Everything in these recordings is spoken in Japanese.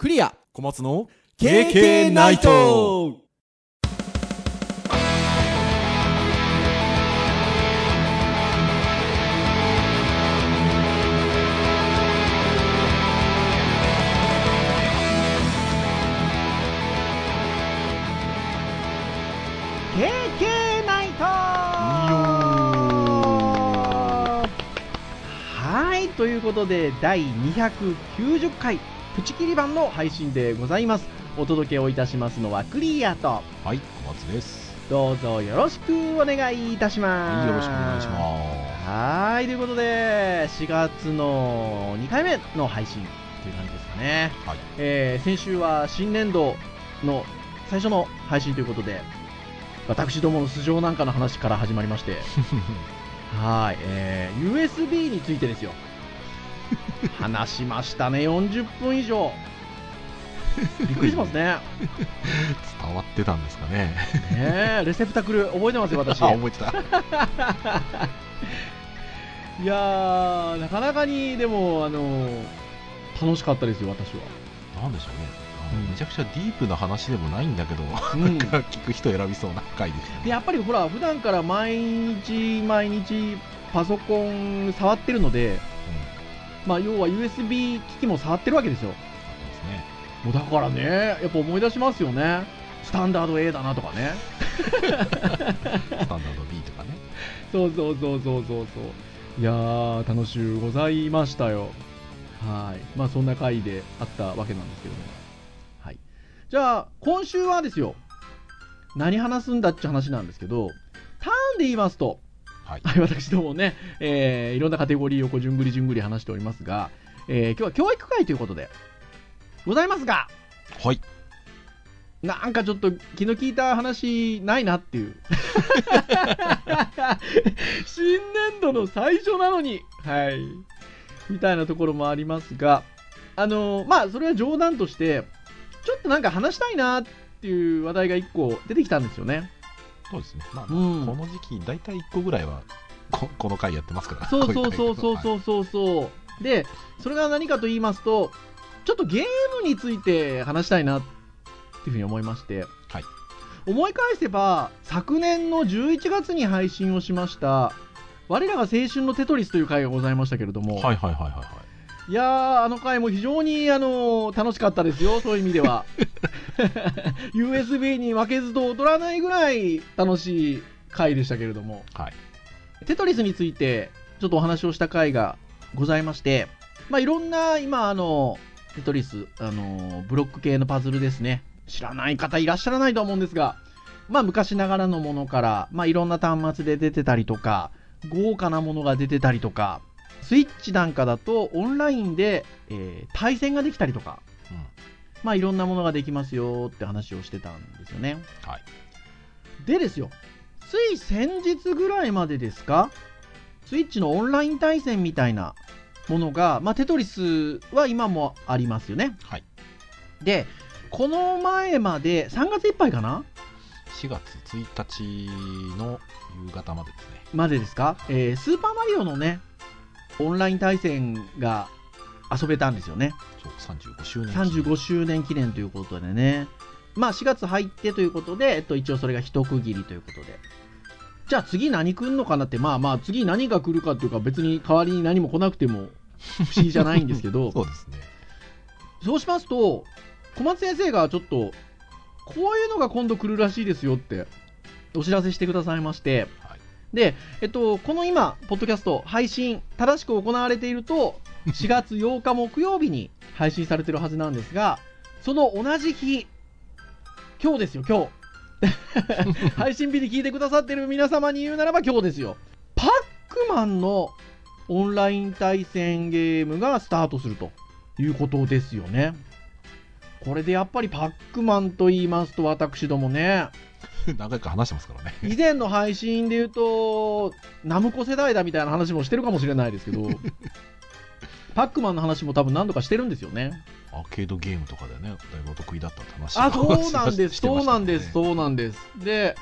クリア。小松の KK ナイト。ナイト。はいということで第290回プチキリ版の配信でございます。お届けをいたしますのはクリアと。はい小松です。どうぞよろしくお願いいたします。よろしくお願いします。はいということで4月の2回目の配信。という感じですかね、はい。えー先週は新年度の最初の配信ということで私どもの素性なんかの話から始まりまして。はい、えー USB についてですよ話しましたね。40分以上。びっくりしますね。伝わってたんですかね。ねえレセプタクル覚えてますよ私。あ覚えてた。いやーなかなかにでもあの楽しかったですよ私は。なんでしょうね。めちゃくちゃディープな話でもないんだけど、うん。聞く人選びそうな回でしたね。でやっぱりほら普段から毎日毎日パソコン触ってるので、まあ、要は USB 機器も触ってるわけですよ。ですね。もうだからねやっぱ思い出しますよね。スタンダード A だなとかね。スタンダード B とかね。そうそうそうそうそうそう。いやー楽しゅうございましたよ。はい。まあそんな回であったわけなんですけども。はい。じゃあ今週はですよ。何話すんだって話なんですけどターンで言いますとはいはい、私どもね、えーいろんなカテゴリーをこう順繰り順繰り話しておりますが、えー今日は教育会ということでございますが、はいなんかちょっと気の利いた話ないなっていう。新年度の最初なのに、はい。みたいなところもありますが、あのーまあ、それは冗談として、ちょっとなんか話したいなっていう話題が1個出てきたんですよね。そうですね。まあ、うん。この時期大体1個ぐらいはここの回やってますから。そうそうそうそううそう。そうそう。で、それが何かと言いますと、ちょっとゲームについて話したいなっていうふうに思いまして、はい。思い返せば、昨年の11月に配信をしました、我らが青春のテトリスという回がございましたけれども、はいはいはいはいはいいやー、あの回も非常に、あのー楽しかったですよ、そういう意味では。USB に負けずと劣らないぐらい楽しい回でしたけれども。はいテトリスについてちょっとお話をした回がございまして、まあ、いろんな今あのテトリスあのブロック系のパズルですね知らない方いらっしゃらないと思うんですが、まあ、昔ながらのものから、まあ、いろんな端末で出てたりとか豪華なものが出てたりとかスイッチなんかだとオンラインで、えー対戦ができたりとか、うん。まあ、いろんなものができますよって話をしてたんですよね。はい。でですよ、つい先日ぐらいまでですか、スイッチのオンライン対戦みたいなものが、まあ、テトリスは今もありますよね。はい。で、この前まで、3月いっぱいかな？4月1日の夕方までですね。までですか、えースーパーマリオのね、オンライン対戦が遊べたんですよね。そう35周年35周年記念ということでね。まあ4月入ってということで、えっと、一応それが一区切りということで。じゃあ次何来るのかなって、まあまあ次何が来るかっていうか別に代わりに何も来なくても不思議じゃないんですけど、そうですねそうしますと、小松先生がちょっと、こういうのが今度来るらしいですよってお知らせしてくださいまして、はいで、えっと、この今、ポッドキャスト配信、正しく行われていると、4月8日木曜日に配信されてるはずなんですが、その同じ日、今日ですよ、今日。配信日に聞いてくださってる皆様に言うならば今日ですよ。パックマンのオンライン対戦ゲームがスタートするということですよね。これでやっぱりパックマンと言いますと私どもね、何回か話してますからね 以前の配信で言うと、ナムコ世代だみたいな話もしてるかもしれないですけど、パックマンの話も多分何度かしてるんですよね。アーケードゲームとかでねだいぶお得意だったって話あ、をそうなんです、そうなんです、そうなんです。で、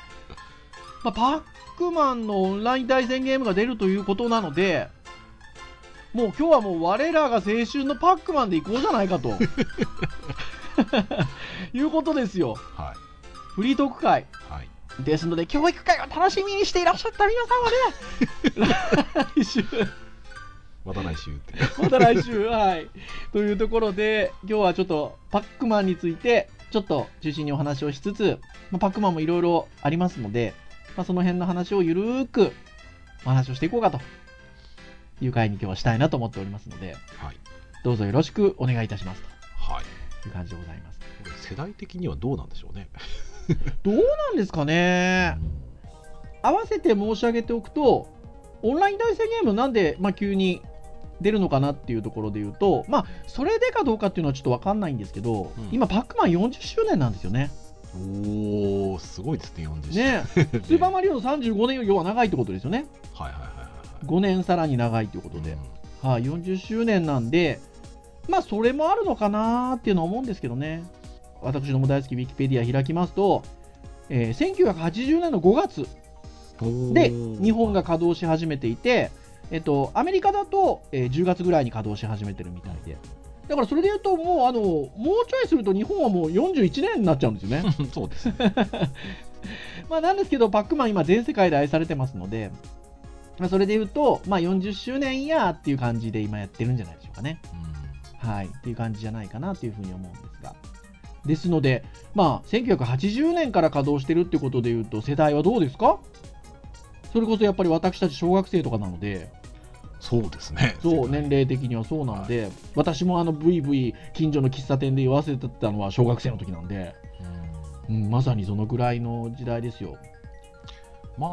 まあ、パックマンのオンライン対戦ゲームが出るということなので、もう今日はもう我らが青春のパックマンで行こうじゃないかと。いうことですよ。はい。フリートーク会。はい。ですので、教育会を楽しみにしていらっしゃった皆さんはね、来週、また来週って。また来週、はい。というところで、今日はちょっとパックマンについて、ちょっと中心にお話をしつつ、まあ、パックマンもいろいろありますので、まあ、その辺の話をゆるーくお話をしていこうかという回に今日はしたいなと思っておりますので、はい。どうぞよろしくお願いいたしますはい。という感じでございます。世代的にはどうなんでしょうね。どうなんですかね？合わせて申し上げておくと、オンライン対戦ゲームなんで、まあ、急に出るのかなっていうところで言うと、まあ、それでかどうかっていうのはちょっと分かんないんですけど、うん今、パックマン40周年なんですよね。おー、すごいですね、40歳。ねスーパーマリオの35年よりは長いってことですよね。はいはいはいはい。5年さらに長いということで、はい、40周年なんで、まあ、それもあるのかなっていうのは思うんですけどね。私のも大好きウィキペディア開きますと、えー1980年の5月うんで、日本が稼働し始めていて、えっと、アメリカだと、えー10月ぐらいに稼働し始めてるみたいで。だからそれで言うと、もう、あの、もうちょいすると日本はもう41年になっちゃうんですよね。そうですね。まあなんですけど、パックマン今全世界で愛されてますので、まあそれで言うと、まあ40周年イヤーっていう感じで今やってるんじゃないでしょうかね。はい。っていう感じじゃないかなというふうに思うんですが。ですので、まあ1980年から稼働してるってことで言うと、世代はどうですか？それこそやっぱり私たち小学生とかなので、そうですね。そう、年齢的にはそうなので、私もあの、ブイブイ近所の喫茶店で言わせてたのは小学生の時なんで、うん。うん、まさにそのぐらいの時代ですよ。ま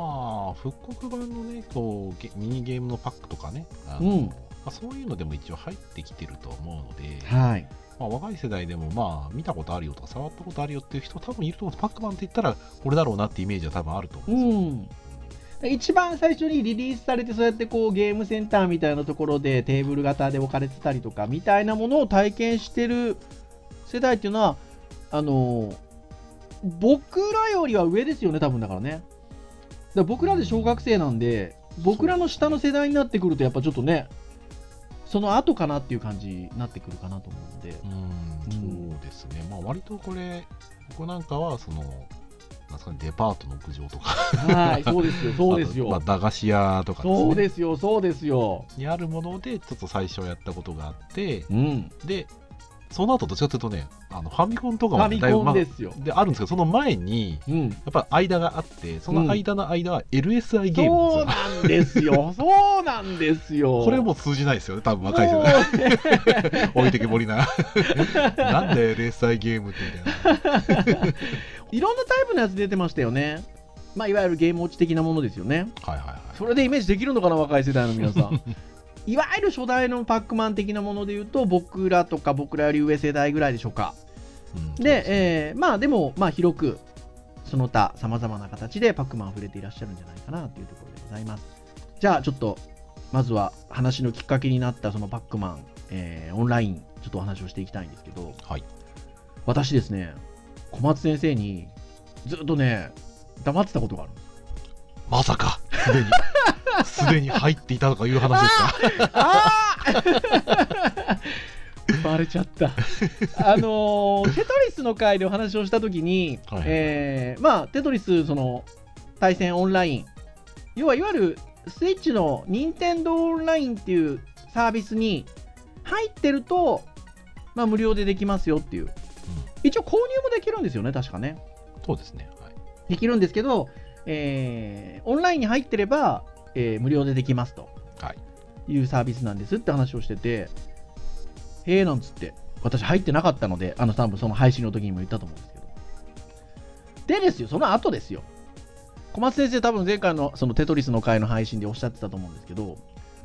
あ、復刻版のね、こうゲミニゲームのパックとかね、うん。まあ、そういうのでも一応入ってきてると思うので、はい。まあ、若い世代でも、まあ、見たことあるよとか、触ったことあるよっていう人多分いると思う。パックマンって言ったら、これだろうなってイメージは多分あると思うんですよ。うん。一番最初にリリースされて、そうやってこうゲームセンターみたいなところでテーブル型で置かれてたりとか、みたいなものを体験してる世代っていうのは、あの僕らよりは上ですよね、多分だからね。だ僕らで小学生なんで、僕らの下の世代になってくると、やっぱちょっとね、その後かなっていう感じになってくるかなと思うので。うん、そうですね。まあ、割とこれ、僕なんかは、その、なんかね、デパートの屋上とか、はい、そうですよ、そうですあとまあ、よ。駄菓子屋とかねそうですよ、そうですよ。にあるもので、ちょっと最初やったことがあって、うん。で、その後どっちかというとね、あのファミコンとかファミコンまあですよ。であるんですけど、その前に、うん。やっぱ間があって、その間の間は LSI ゲームそうなんですよ。なんですよ。そうなんですよ。これもう通じないですよね、多分若い世代。置いてけぼりな。なんで LSI ゲームってみたいな。いろんなタイプのやつ出てましたよね。まあ、いわゆるゲーム落ち的なものですよね。はいはいはい。それでイメージできるのかな、若い世代の皆さん。いわゆる初代のパックマン的なもので言うと、僕らとか僕らより上世代ぐらいでしょうか。うんで、えーまあでも、まあ広く、その他、様々な形でパックマン触れていらっしゃるんじゃないかなというところでございます。じゃあ、ちょっと、まずは話のきっかけになったそのパックマン、えーオンライン、ちょっとお話をしていきたいんですけど、はい。私ですね、小松先生にずっとね、黙ってたことがあるんです。まさか、すでに、すでに入っていたとかいう話ですか？ああ バレちゃった。あのーテトリスの回でお話をしたときに、はいえーまあ、テトリス、その、対戦オンライン、要はいわゆるスイッチの任天堂オンラインっていうサービスに入ってると、まあ、無料でできますよっていう。一応購入もできるんですよね、確かね。そうですね。はい。できるんですけど、えーオンラインに入ってれば、えー無料でできますとはい。いうサービスなんですって話をしてて、へえなんつって、私入ってなかったので、あの多分その配信の時にも言ったと思うんですけど。でですよ、その後ですよ。小松先生多分前回のそのテトリスの回の配信でおっしゃってたと思うんですけど、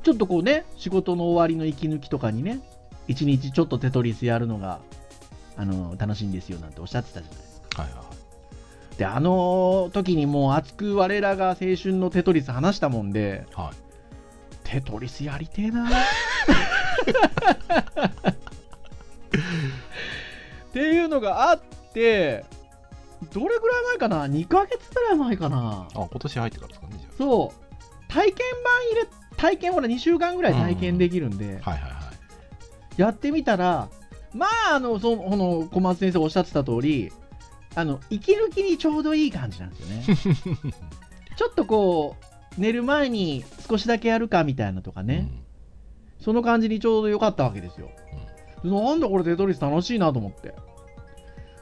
ちょっとこうね、仕事の終わりの息抜きとかにね、一日ちょっとテトリスやるのが、あの、楽しいんですよなんておっしゃってたじゃないですか。はいはいあの時にもう熱く我らが青春のテトリス話したもんで、はい。テトリスやりてえなっていうのがあって、どれぐらい前かな ?2 ヶ月ぐらい前かなあ、今年入ってからですかね、じそう。体験版入れ、体験ほら2週間ぐらい体験できるんで、ゃあ。はいはいはい。やってみたら、まああのそこの小松先生おっしゃってた通りあの息抜きにちょうどいい感じなんですよね。ちょっとこう寝る前に少しだけやるかみたいなとかね、その感じにちょうど良かったわけですよ、なんだこれテトリス楽しいなと思って。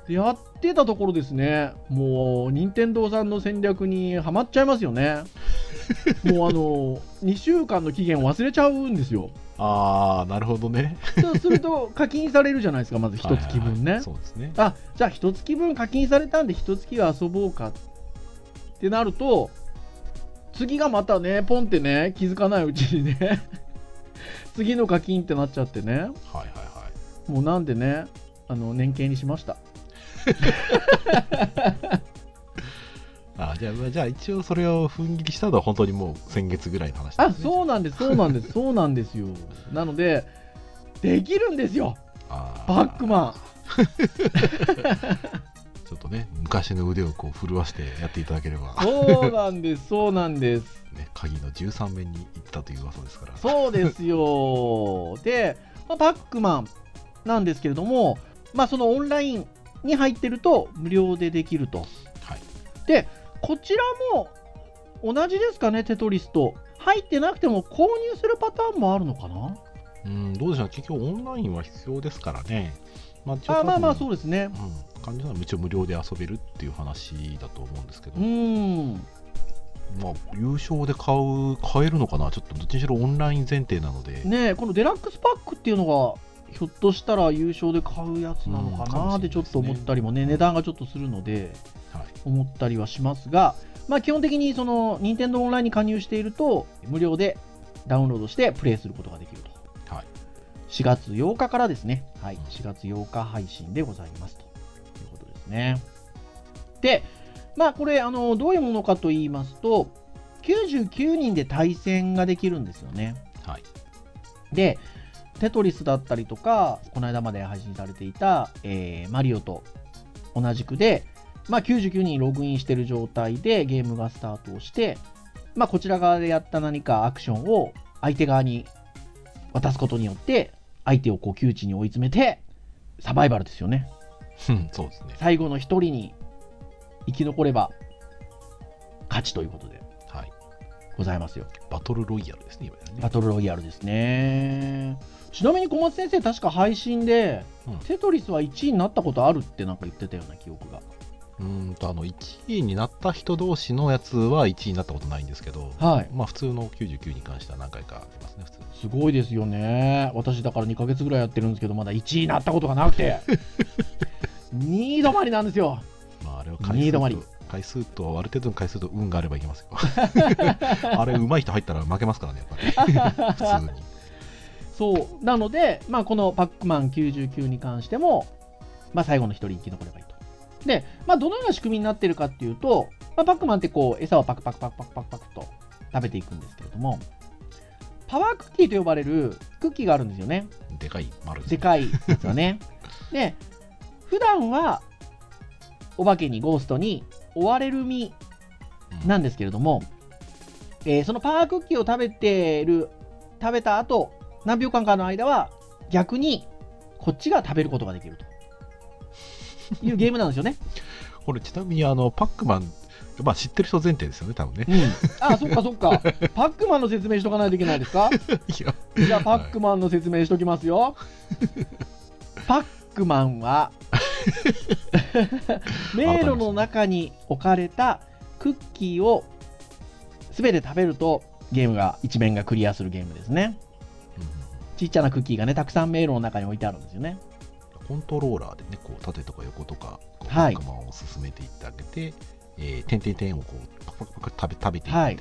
でやってたところですねもう任天堂さんの戦略にはまっちゃいますよね。もうあの2週間の期限を忘れちゃうんですよああなるほどね。そうすると課金されるじゃないですかまず一月分ね。そうですね。あじゃあ一月分課金されたんで一月は遊ぼうかってなると次がまたねポンってね気づかないうちにね 次の課金ってなっちゃってね。はいはいはい。もうなんでねあの年計にしました あじゃあ、じゃあ一応それを踏ん切りしたのは本当にもう先月ぐらいの話です、ね、あ、そうなんです、そうなんです、そうなんですよ。なので、できるんですよ。バックマン。ちょっとね、昔の腕をこう震わしてやっていただければ。そうなんです、そうなんです。ね、鍵の13面に行ったという噂ですから。そうですよ。で、まあ、バックマンなんですけれども、まあ、そのオンラインに入ってると無料でできると。はい、で、こちらも同じですかね、テトリスと。入ってなくても購入するパターンもあるのかな？うん、どうでしょう、結局オンラインは必要ですからね。まあ、あまあまあ、そうですね。うん、感じなら一応無料で遊べるっていう話だと思うんですけど。うん。まあ、優勝で買う、買えるのかな？ちょっとどっちにしろオンライン前提なので。ねこのデラックスパックっていうのが、ひょっとしたら優勝で買うやつなのかなってちょっと思ったりもね、値段がちょっとするので、思ったりはしますが、まあ、基本的にその任天堂オンラインに加入していると無料でダウンロードしてプレイすることができると、はい、4月8日からですね、はい、4月8日配信でございますと。いうことですね。でまあこれあのどういうものかと言いますと99人で対戦ができるんですよね、はい、でテトリスだったりとかこの間まで配信されていた、えー、マリオと同じくでまあ、99人ログインしてる状態でゲームがスタートをして、まあ、こちら側でやった何かアクションを相手側に渡すことによって、相手をこう窮地に追い詰めて、サバイバルですよね。そうですね。最後の一人に生き残れば勝ちということで、はい、ございますよ。バトルロイヤルですね、ねバトルロイヤルですね。ちなみに小松先生、確か配信で、うん、テトリスは1位になったことあるってなんか言ってたような記憶が。うんとあの1位になった人同士のやつは1位になったことないんですけど、はい、まあ普通の99に関しては何回かありますね普通。すごいですよね。私だから2か月ぐらいやってるんですけどまだ1位になったことがなくて。2位止まりなんですよ。まああれは回数と回数とある程度の回数と運があればいけますよ。あれ上手い人入ったら負けますからねやっぱり。普通に。そう。なので、まあ、このパックマン99に関しても、まあ、最後の1人生き残ればいいで、まあ、どのような仕組みになっているかっていうと、まあ、パックマンってこう、餌をパクパクパクパクパクパクと食べていくんですけれども、パワークッキーと呼ばれるクッキーがあるんですよね。でかい丸でかいやつはね。で、普段は、お化けにゴーストに追われる身なんですけれども、うん、えー、そのパワークッキーを食べてる、食べた後、何秒間かの間は、逆に、こっちが食べることができると。いうゲームなんですよね。これちなみにあのパックマン、まあ、知ってる人前提ですよね、多分ね。うん、あそっかそっか。パックマンの説明しとかないといけないですか？じゃあ、パックマンの説明しときますよ。パックマンは 迷路の中に置かれたクッキーを全て食べるとゲームが一面がクリアするゲームですね。ちっちゃなクッキーがねたくさん迷路の中に置いてあるんですよね。コントローラーでね、こう縦とか横とか、こう、はい、マを進めていってあげて、えー、点々点をこう、パクパクパク食べ食べていって、はい、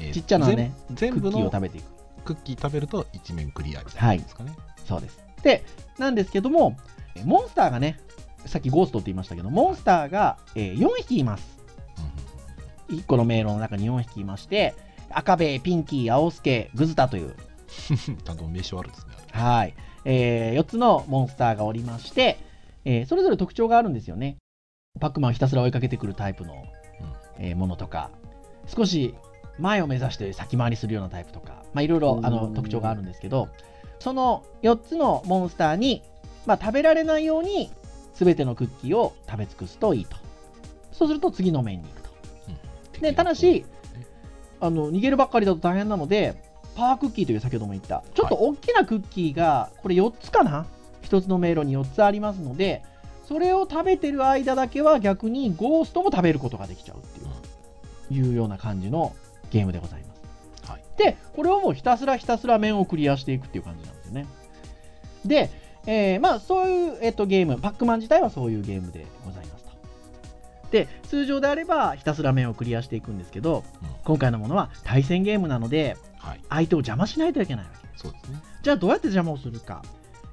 えー、ちっちゃなね、全部のクッキーを食べていく。クッキー食べると一面クリアみたいなですかね、はい。そうです。で、なんですけども、モンスターがね、さっきゴーストって言いましたけど、モンスターが、えー、4匹います。1個の迷路の中に4匹いまして、赤べ、ピンキー、青助、グズタという。ちゃんと名称あるんですね。はい。えー、4つのモンスターがおりまして、えー、それぞれ特徴があるんですよね。パックマンをひたすら追いかけてくるタイプの、うん、えー、ものとか、少し前を目指して先回りするようなタイプとか、まあ、いろいろあの特徴があるんですけど、その4つのモンスターにまあ、食べられないように全てのクッキーを食べ尽くすといいと。そうすると次の面に行くと、うん、でただしあの逃げるばっかりだと大変なのでパワークッキーという先ほども言ったちょっと大きなクッキーがこれ4つかな？1つの迷路に4つありますのでそれを食べてる間だけは逆にゴーストも食べることができちゃうっていう,、いうような感じのゲームでございます。はい、で、これをもうひたすらひたすら面をクリアしていくっていう感じなんですよね。で、えー、まあそういう、えっと、ゲーム、パックマン自体はそういうゲームでございますと。で、通常であればひたすら面をクリアしていくんですけど、うん、今回のものは対戦ゲームなので、はい、相手を邪魔しないといけないわけそうですね。じゃあどうやって邪魔をするか。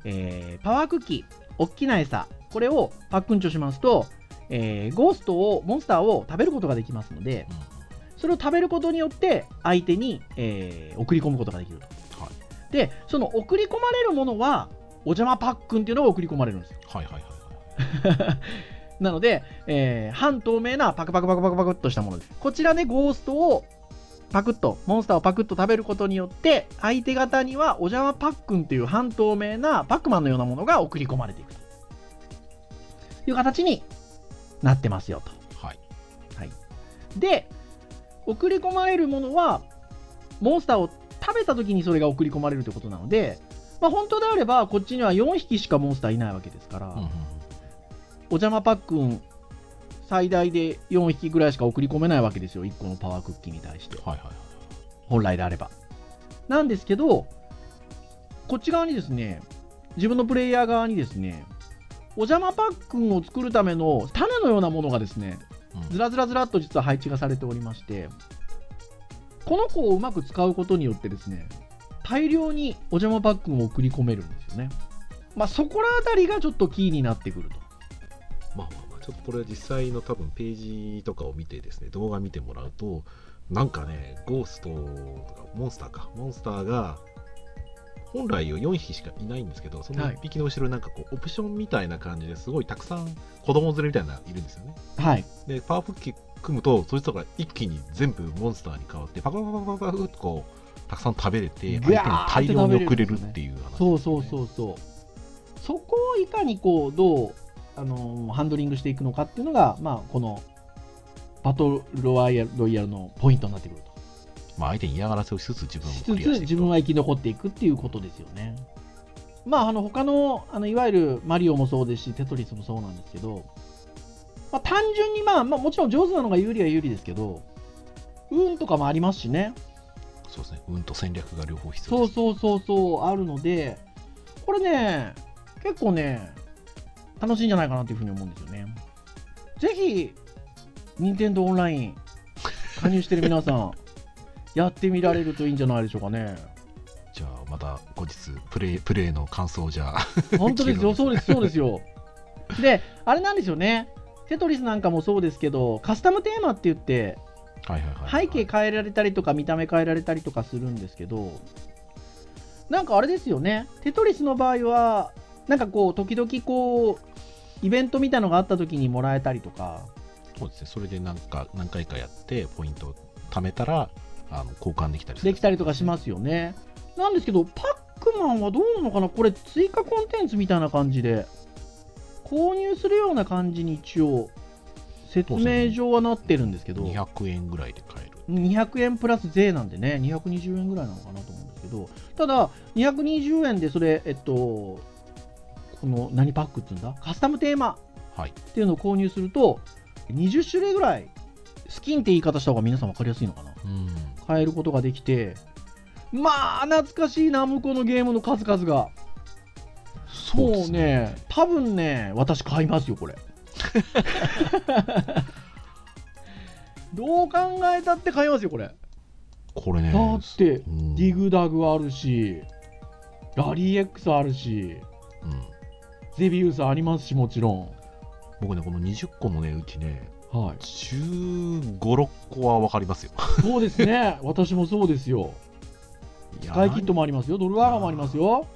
えー、パワークッキー、大きな餌、これをパックンチョしますと、えー、ゴーストを、モンスターを食べることができますので、うん、それを食べることによって相手に、えー、送り込むことができると。はい、で、その送り込まれるものは、お邪魔パックンっていうのが送り込まれるんですよ。はいはいはい。なので、えー、半透明なパクパクパクパクパクっとしたものです。こちらでゴーストをパクッと、モンスターをパクッと食べることによって、相手方にはお邪魔パックンっていう半透明なパックマンのようなものが送り込まれていくと。いう形になってますよと。はい。はい、で、送り込まれるものは、モンスターを食べた時にそれが送り込まれるということなので、まあ、本当であれば、こっちには4匹しかモンスターいないわけですから、うんうん、お邪魔パックン、最大で4匹ぐらいしか送り込めないわけですよ、1個のパワークッキーに対して。はいはいはい、本来であれば。なんですけど、こっち側にですね、自分のプレイヤー側にですね、お邪魔パックンを作るための種のようなものがですね、ずらずらずらっと実は配置がされておりまして、この子をうまく使うことによってですね、大量にお邪魔パックンを送り込めるんですよね。まあ、そこら辺りがちょっとキーになってくると。まあまあまあ、ちょっとこれは実際の多分ページとかを見てですね、動画見てもらうと、なんかね、ゴーストとか、モンスターか、モンスターが本来は4匹しかいないんですけど、その1匹の後ろになんかこう、オプションみたいな感じですごいたくさん子供連れみたいないるんですよね。はい。で、パワーフッキー組むと、そいつとか一気に全部モンスターに変わって、パパパパパパパとこう、たくさん食べれて、相手に大量に送れるっていう話、ね、そうそうそうそう。そこをいかにこう、どう、あのー、ハンドリングしていくのかっていうのが、まあ、この、バトルロワイヤルロイヤルのポイントになってくると。まあ、相手に嫌がらせをしつつ自分もクリアして自分は生き残っていくっていうことですよね。まあ、あの他のあのいわゆるマリオもそうですし、テトリスもそうなんですけど、まあ、単純に、まあ、まあ、もちろん上手なのが有利は有利ですけど、運とかもありますしね。そうですね、運と戦略が両方必要です。そうそうそうそう、あるので、これね、結構ね、楽しいんじゃないかなというふうに思うんですよね。ぜひ、任天堂オンライン、加入してる皆さん、やってみられるといいんじゃないでしょうかね。じゃあまた後日プレイプレイの感想じゃあ 本当ですよ。そうですそうですよ。であれなんですよね。テトリスなんかもそうですけどカスタムテーマって言って、背景変えられたりとか見た目変えられたりとかするんですけどなんかあれですよね。テトリスの場合はなんかこう時々こうイベントみたいのがあった時にもらえたりとか。そうですね。それでなんか何回かやってポイントを貯めたらあの交換できたりできたりとかしますよね。なんですけど、パックマンはどうなのかな？これ、追加コンテンツみたいな感じで、購入するような感じに一応、説明上はなってるんですけど、200円ぐらいで買える。200円プラス税なんでね、220円ぐらいなのかなと思うんですけど、ただ、220円でそれ、えっと、この何パックっていうんだ？カスタムテーマっていうのを購入すると、20種類ぐらいスキンって言い方した方が皆さん分かりやすいのかな、うん、変えることができてまあ懐かしいな向こうのゲームの数々が。そうね。ね。多分ね私買いますよこれ。どう考えたって買いますよこれ。これね。だって、うん、ディグダグあるしラリー X あるし、うん、ゼビウスありますしもちろん僕ねこの20個のねうちねはい、15、6個は分かりますよ。そうですね、私もそうですよ。スカイキットもありますよ、ドルワーガもありますよ、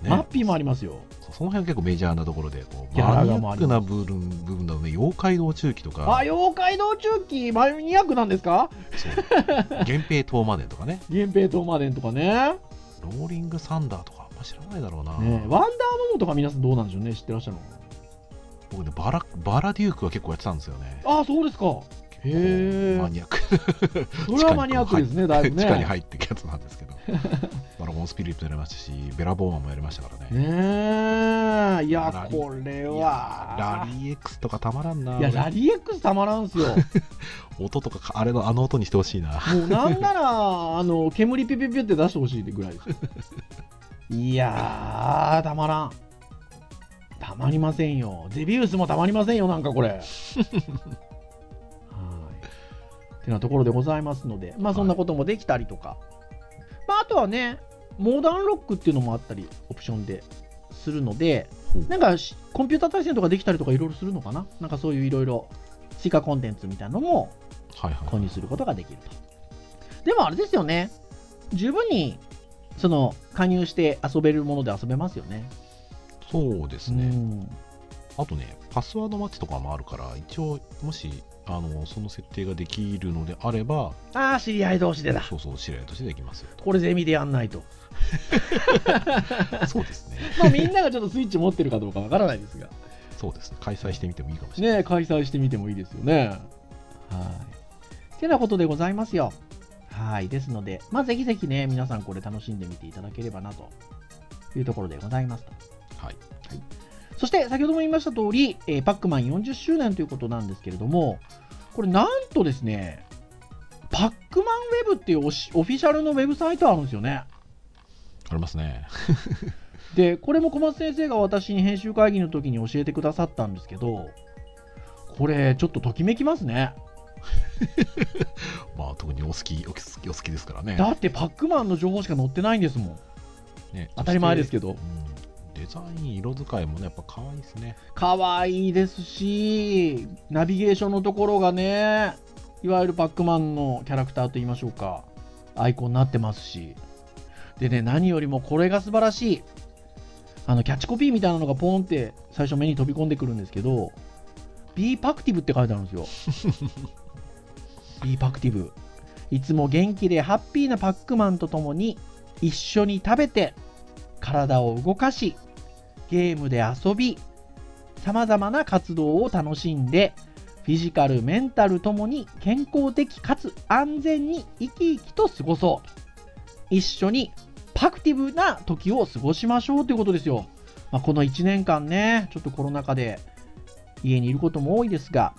ね、マッピーもありますよ。その辺は結構メジャーなところで、こうマニアックな部分部分だとね、妖怪道中記とか。あ、妖怪道中記、マニアックなんですか？源平東馬伝とかね。源平東馬伝とかね。ローリングサンダーとか、ぱ知らないだろうな、ね、ワンダーモモとか皆さんどうなんでしょうね知ってらっしゃるの。僕ねバラバラデュークは結構やってたんですよね。ああそうですか。へえマニアック。それはマニアックですねだいぶね。地下に入っていくやつなんですけど。ドラゴンスピリットやりましたしベラボーマンもやりましたからね。ねえ。いやこれは。ラリー X とかたまらんな。いやラリー X たまらんすよ。音とかかあれのあの音にしてほしいな。もうなんならあの煙ピュピュピュって出してほしいぐらいですよいやーたまらん。たまりませんよ。ゼビウスもたまりませんよなんかこれ。はい。てなところでございますのでまあそんなこともできたりとか、まああとはねモダンロックっていうのもあったりオプションでするのでなんかしコンピューター対戦とかできたりとかいろいろするのかな。なんかそういういろいろ追加コンテンツみたいなのもはいはい。購入することができると。でもあれですよね。十分にその加入して遊べるもので遊べますよね。そうですね、うんあとねパスワードマッチとかもあるから一応もしあのその設定ができるのであればああ、知り合い同士でだ。そうそう知り合いとしてできますよとこれゼミでやんないと。そうですね まあみんながちょっとスイッチ持ってるかどうかわからないですが。そうですね開催してみてもいいかもしれない、ね開催してみてもいいですよね。はい。てなことでございますよ。はい。ですので、まあぜひぜひね、皆さんこれ楽しんでみていただければなというところでございますと。はいそして先ほども言いました通り、えーパックマン40周年ということなんですけれども、これなんとですね、パックマンウェブっていうオフィシャルのウェブサイトあるんですよね。ありますね で、これも小松先生が私に編集会議の時に教えてくださったんですけど、これちょっとときめきますね。まあ特にお好きお好きお好きですからねだってパックマンの情報しか載ってないんですもん。ね当たり前ですけどうん、デザイン色使いもねやっぱ可愛いですね可愛いですし、ナビゲーションのところがね、いわゆるパックマンのキャラクターと言いましょうか、アイコンになってますし。でね、何よりもこれが素晴らしい。あの、キャッチコピーみたいなのがポンって最初目に飛び込んでくるんですけど、B パクティブって書いてあるんですよ。B パクティブ。いつも元気でハッピーなパックマンと共に一緒に食べて体を動かしゲームで遊びさまざまな活動を楽しんでフィジカルメンタルともに健康的かつ安全に生き生きと過ごそう一緒にパクティブな時を過ごしましょうということですよ、まあ、この1年間ねちょっとコロナ禍で家にいることも多いですが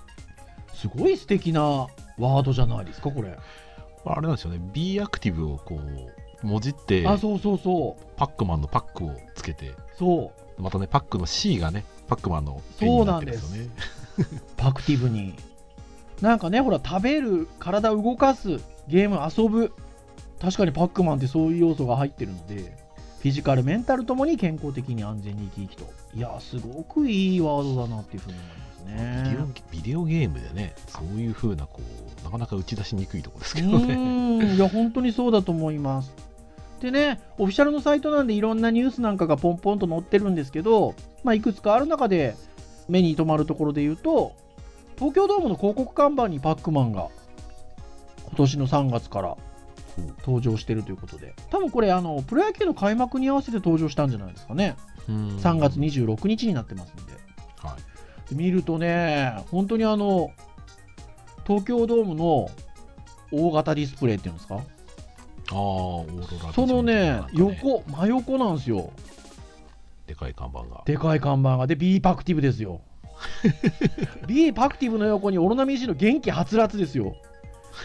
すごい素敵なワードじゃないですかこれ。あれなんですよね。B アクティブをこうもじってあそうそうそう。パックマンのパックをつけてそう。またねパックの C がねパックマンのペンになってるんですよね。パクティブに。なんかねほら食べる体を動かすゲーム遊ぶ。確かにパックマンってそういう要素が入ってるのでフィジカルメンタルともに健康的に安全に生き生きと。いやすごくいいワードだなっていうふうに思いますビねデオビデオゲームでねそういう風なこうなかなか打ち出しにくいところですうけどね。いや本当にそうだと思います。でねオフィシャルのサイトなんでいろんなニュースなんかがポンポンと載ってるんですけど、まあ、いくつかある中で目に留まるところで言うと東京ドームの広告看板にパックマンが今年の3月から登場してるということで。多分これあのプロ野球の開幕に合わせて登場したんじゃないですかね。うん。3月26日になってますんで見るとね本当にあの東京ドームの大型ディスプレイっていうんですか？ああオーロラそのねとかなんか横真横なんですよ。でかい看板が。でかい看板が。で B パクティブですよ。B パクティブの横にオロナミン C の元気はつらつですよ。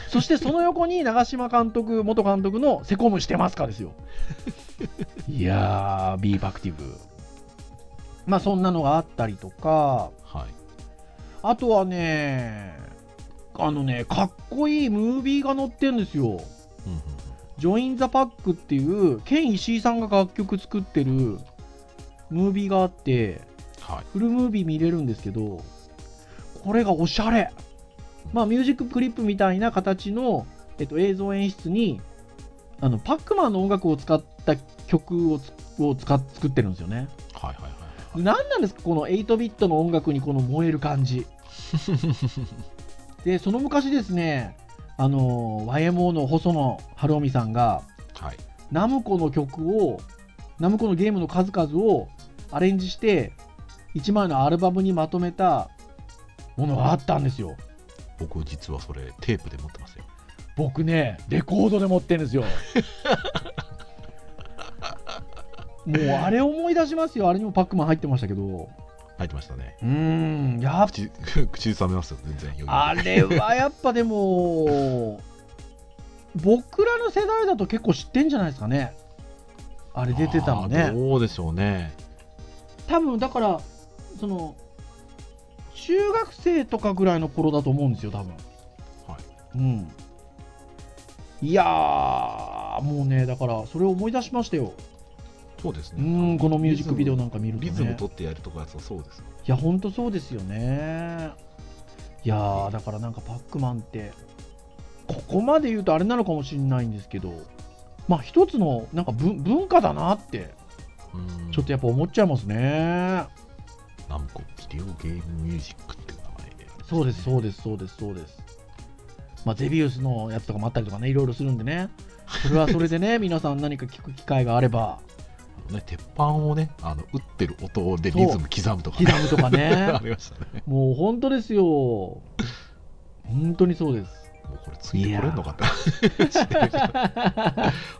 そしてその横に長嶋監督 元監督のセコムしてますかですよ。いやー B パクティブ。まあそんなのがあったりとかはいあとはねあのねかっこいいムービーが載ってるんですよJOIN THE PAC っていう、ケン石井さんが楽曲作ってるムービーがあって、はいフルムービー見れるんですけど、これがおしゃれ。まあ、ミュージッククリップみたいな形の、えっと、映像演出に、あの、パックマンの音楽を使った曲をつを使っ作ってるんですよね。はいはいはい何なんですかこの8ビットの音楽にこの燃える感じ。で、その昔ですね、あの、YMO の細野晴臣さんが、はい。ナムコの曲をナムコのゲームの数々をアレンジして1枚のアルバムにまとめたものがあったんですよ。僕実はそれテープで持ってますよ。僕ねレコードで持ってるんですよ もうあれ思い出しますよ。あれにもパックマン入ってましたけど。入ってましたね。うーんやっ口 口ずさめますよ全然。あれはやっぱでも僕らの世代だと結構知ってんじゃないですかね。あれ出てたのね。どうでしょうね。多分だからその中学生とかぐらいの頃だと思うんですよ多分。はい。うん。いやーもうねだからそれを思い出しましたよそうですうねんこのミュージックビデオなんか見るとね。リズム取ってやるとかやつはそうですよいやほんとそうですよね。いやーだからなんかパックマンってここまで言うとあれなのかもしれないんですけどまあ一つのなんか文文化だなってうん。ちょっとやっぱ思っちゃいますね。ナムコビデオゲームミュージックっていう名前で、そうですそうですそうですそうです。まあゼビウスのやつとかもあったりとかねいろいろするんでね。それはそれでね皆さん何か聞く機会があればね、鉄板をねあの打ってる音でリズム刻むとか、ね、刻むとかね。ありましたね。もう本当ですよ。本当にそうです。もうこれついてこれんのかって。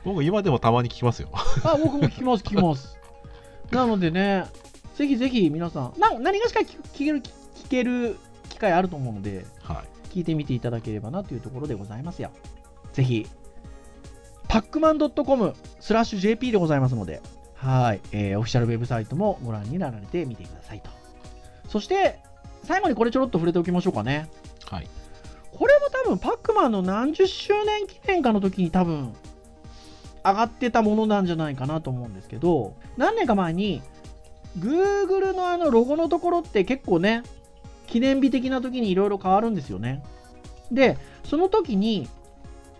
僕今でもたまに聞きますよ。あ僕も聞きます聞きます。なのでねぜひぜひ皆さん。な何がしか聞聞ける聞ける機会あると思うのではい。聞いてみていただければなというところでございますよ。ぜひ。パックマン .com スラッシュ JP でございますのではい、えーオフィシャルウェブサイトもご覧になられてみてくださいと。そして最後にこれちょろっと触れておきましょうかね。はい。これも多分パックマンの何十周年記念かの時に多分上がってたものなんじゃないかなと思うんですけど何年か前に Google のあのロゴのところって結構ね記念日的な時にいろいろ変わるんですよね。でその時に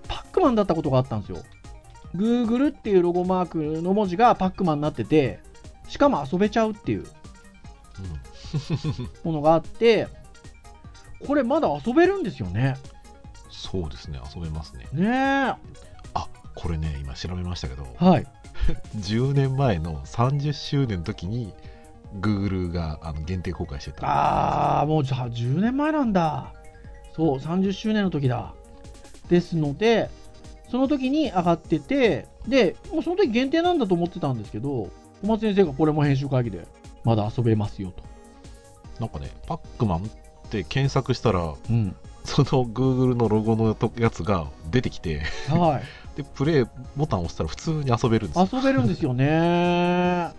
パックマンだったことがあったんですよ Google っていうロゴマークの文字がパックマンになっててしかも遊べちゃうっていうものがあってこれまだ遊べるんですよね。そうですね遊べますね。ねえ。あこれね今調べましたけどはい。10年前の30周年の時に Google があの限定公開してた。ああもうじゃあ10年前なんだ。そう30周年の時だ。ですのでその時に上がっててでもうその時限定なんだと思ってたんですけど小松先生がこれも編集会議でまだ遊べますよと。なんかねパックマンって検索したらうん。その Google のロゴのとやつが出てきてはい。でプレイボタンを押したら普通に遊べるんですよ。遊べるんですよね。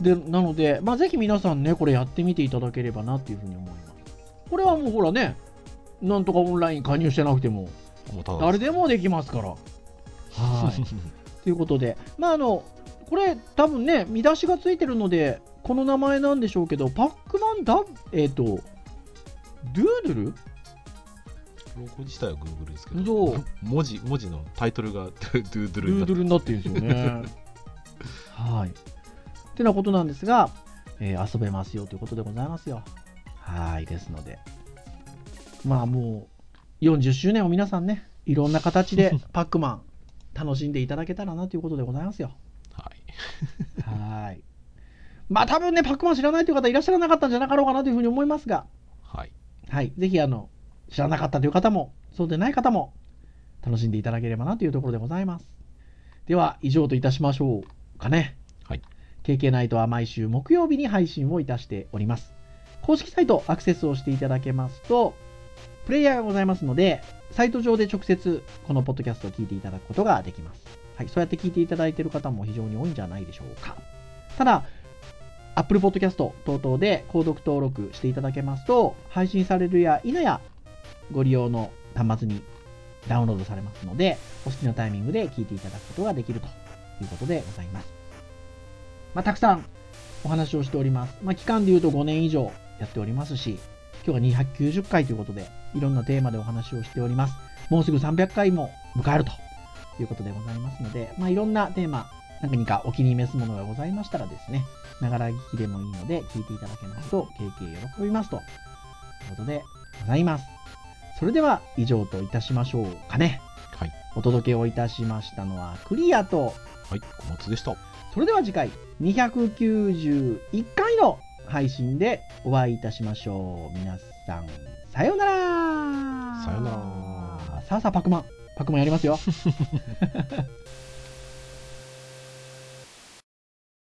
でなので、まあ、ぜひ皆さんねこれやってみていただければなっていうふうに思います。これはもうほらねなんとかオンライン加入してなくても誰でもできますから。はい。ということで、まああの、これ多分ね、見出しがついてるので、この名前なんでしょうけど、パックマンダえっ、と、ドゥードゥル？ロゴ自体は Google ですけそど。う文字文字のタイトルが ドゥドゥドゥドゥードゥルになってるんですよね。はい。ってなことなんですが、えー遊べますよということでございますよ。はい。ですので、まあもう、40周年を皆さんね、いろんな形で パックマン楽しんでいただけたらなということでございますよ。はいはい。まあ多分ね、パックマン知らないという方いらっしゃらなかったんじゃなかろうかなというふうに思いますが、はいはい。ぜひ、あの、知らなかったという方も、そうでない方も、楽しんでいただければなというところでございます。では、以上といたしましょうかね。はい。KK ナイトは毎週木曜日に配信をいたしております。公式サイトアクセスをしていただけますと、プレイヤーがございますので、サイト上で直接このポッドキャストを聞いていただくことができます。はい、そうやって聞いていただいている方も非常に多いんじゃないでしょうか。ただ、Apple Podcast 等々で購読登録していただけますと、配信されるや否やご利用の端末にダウンロードされますので、お好きなタイミングで聞いていただくことができるということでございます。まあ、たくさんお話をしております。まあ、期間で言うと5年以上やっておりますし、今日は290回ということで、いろんなテーマでお話をしております。もうすぐ300回も迎えるということでございますので、まあ、いろんなテーマ、何かお気に召すものがございましたらですね、ながら聞きでもいいので聞いていただけますと、経験喜びますということでございます。それでは以上といたしましょうかね。はいお届けをいたしましたのはクリアとはい小松でしたそれでは次回291回の配信でお会いいたしましょう。皆さん、さようならさよならさあさあ、パクマン。パクマンやりますよ。